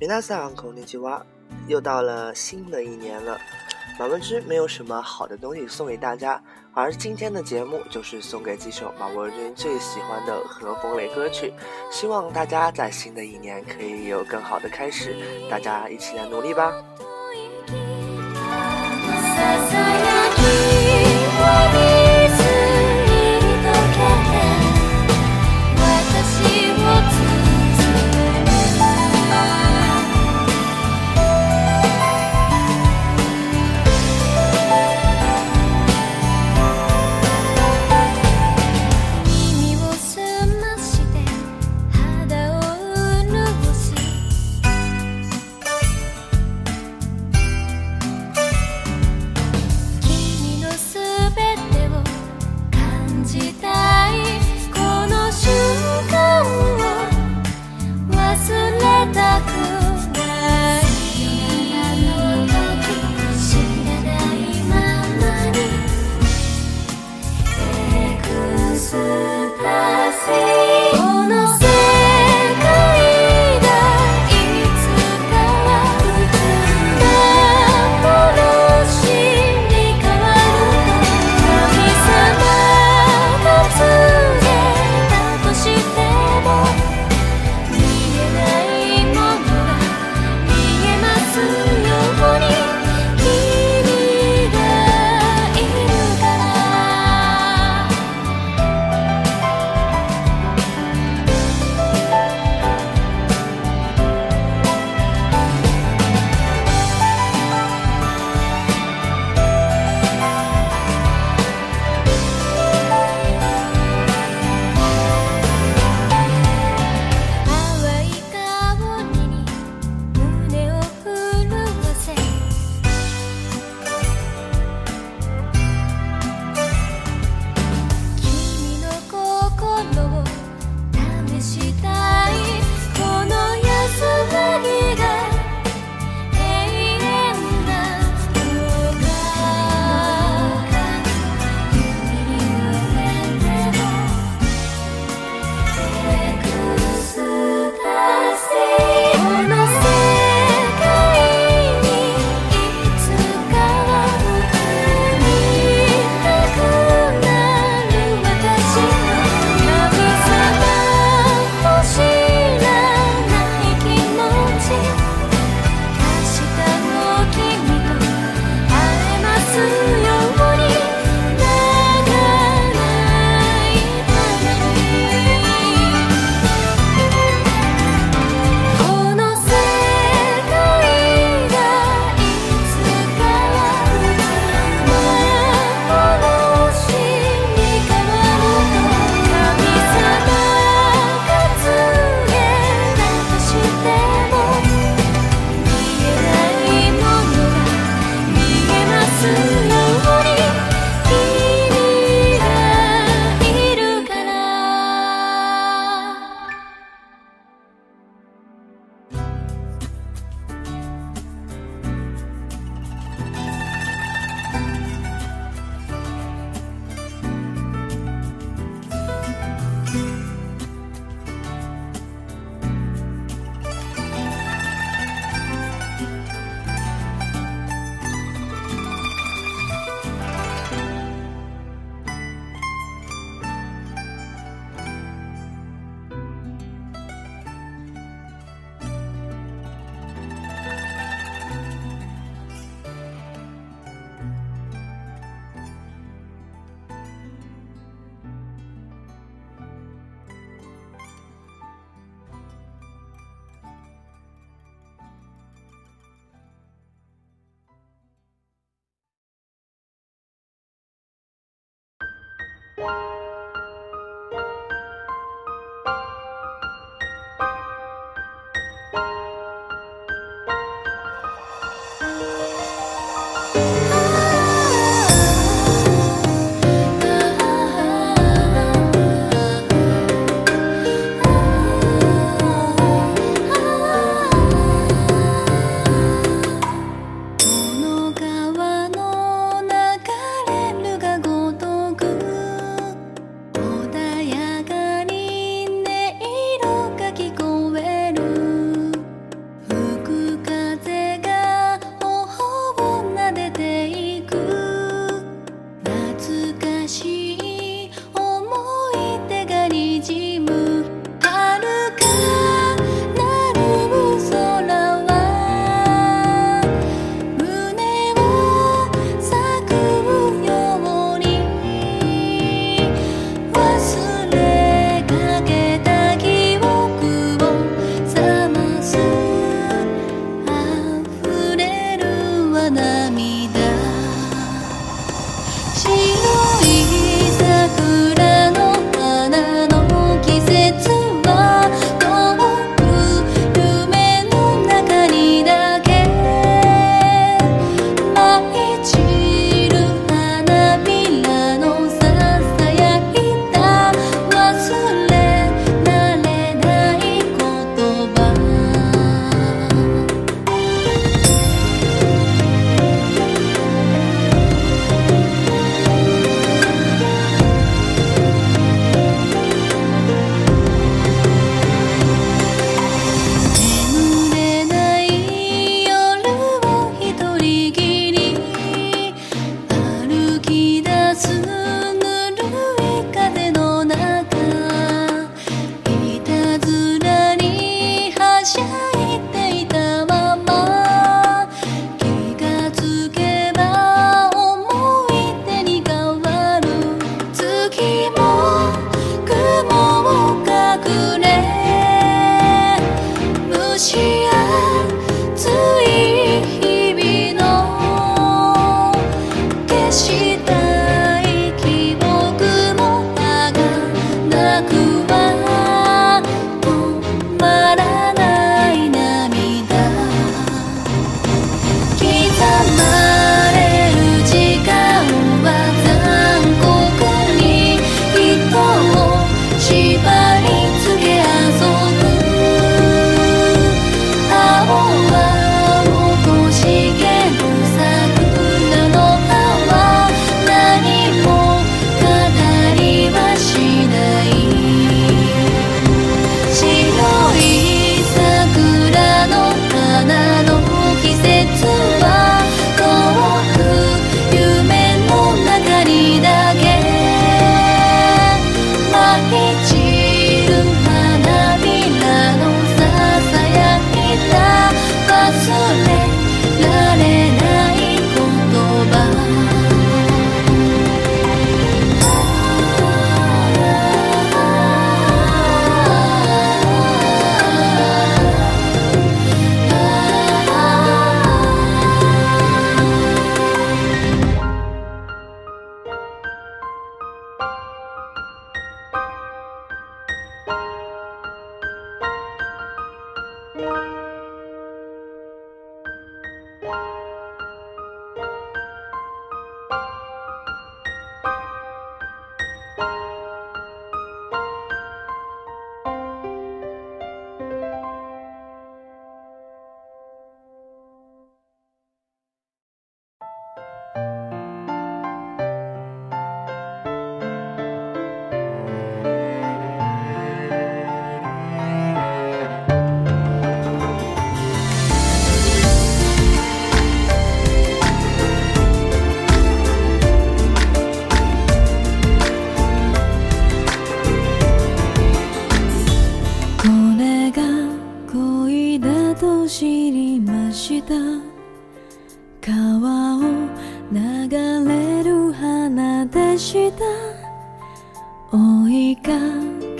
皆さんこんにちは，又到了新的一年了。马文君没有什么好的东西送给大家，而今天的节目就是送给几首马文君最喜欢的和风类歌曲。希望大家在新的一年可以有更好的开始，大家一起来努力吧。 Bye.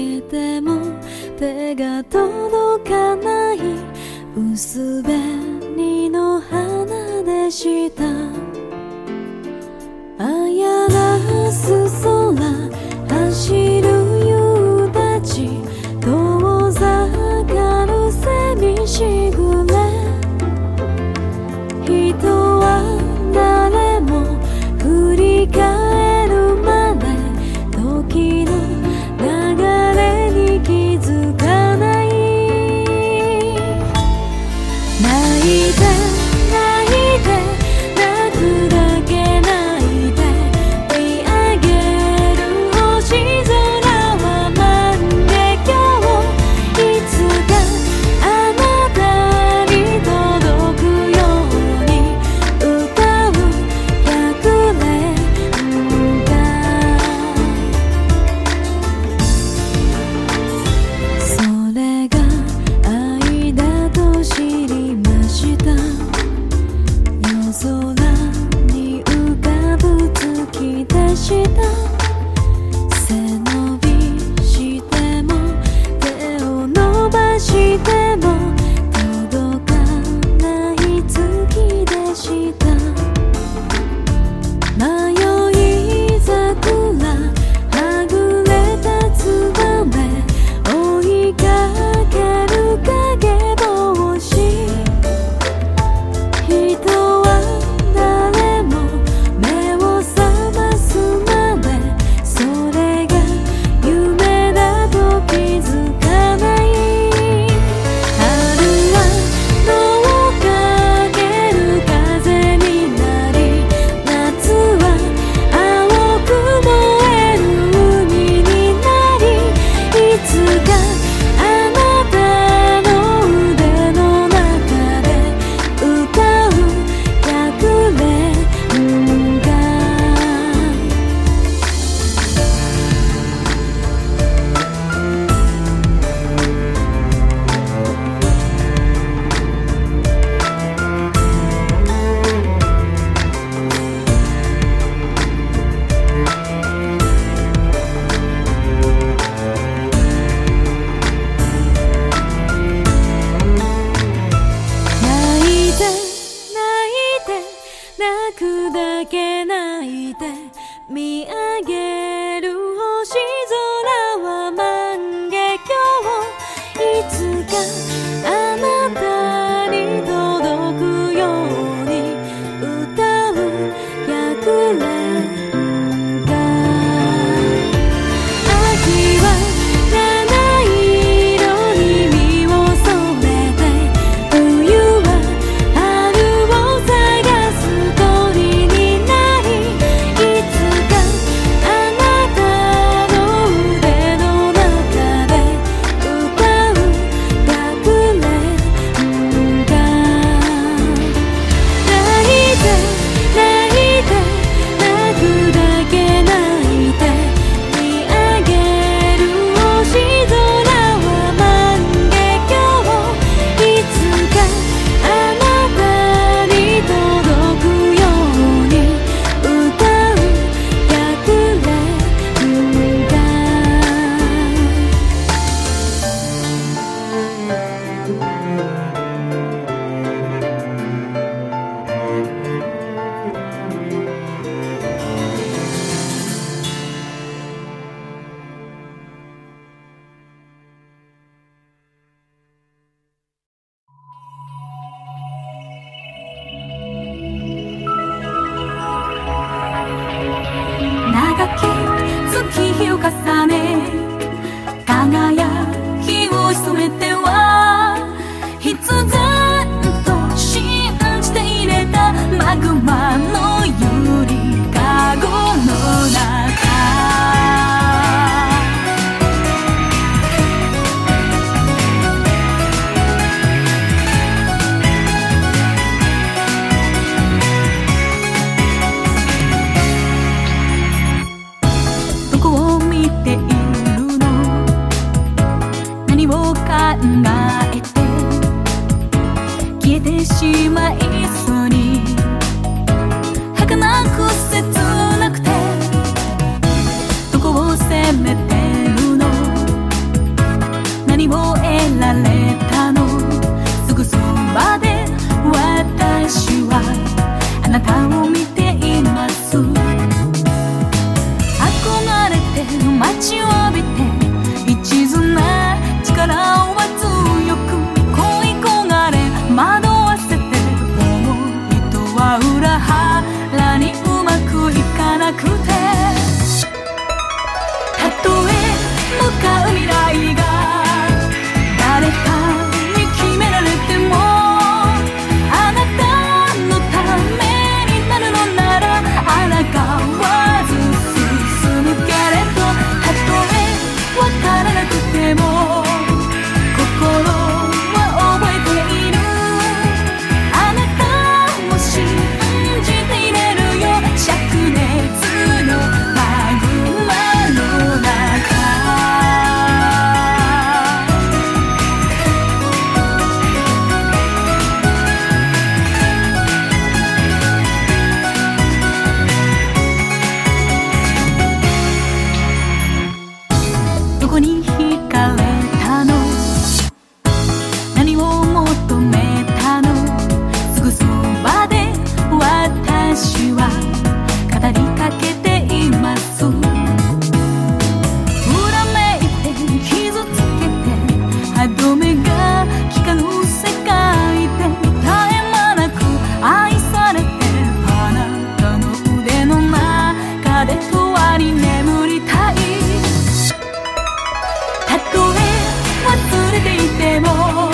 けても手が届かない薄紅の花でした。あやらす空走る月を重ねにも得られたの。すぐそばでに眠りたいたとえ忘れていても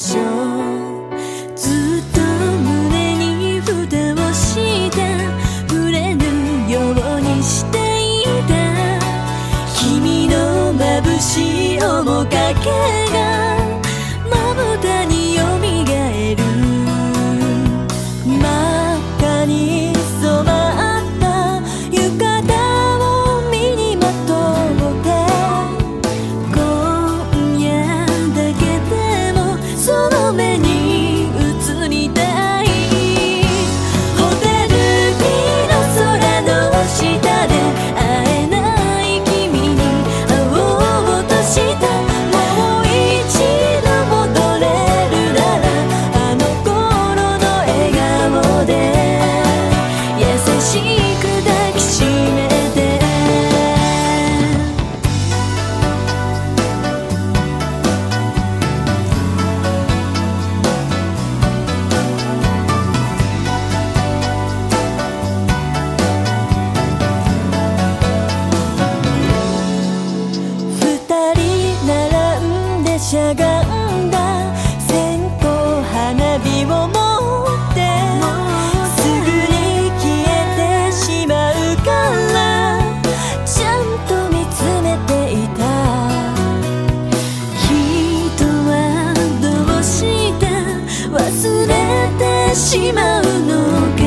修しゃがんだ。線香花火を持ってすぐに消えてしまうからちゃんと見つめていた。人はどうして忘れてしまうのか。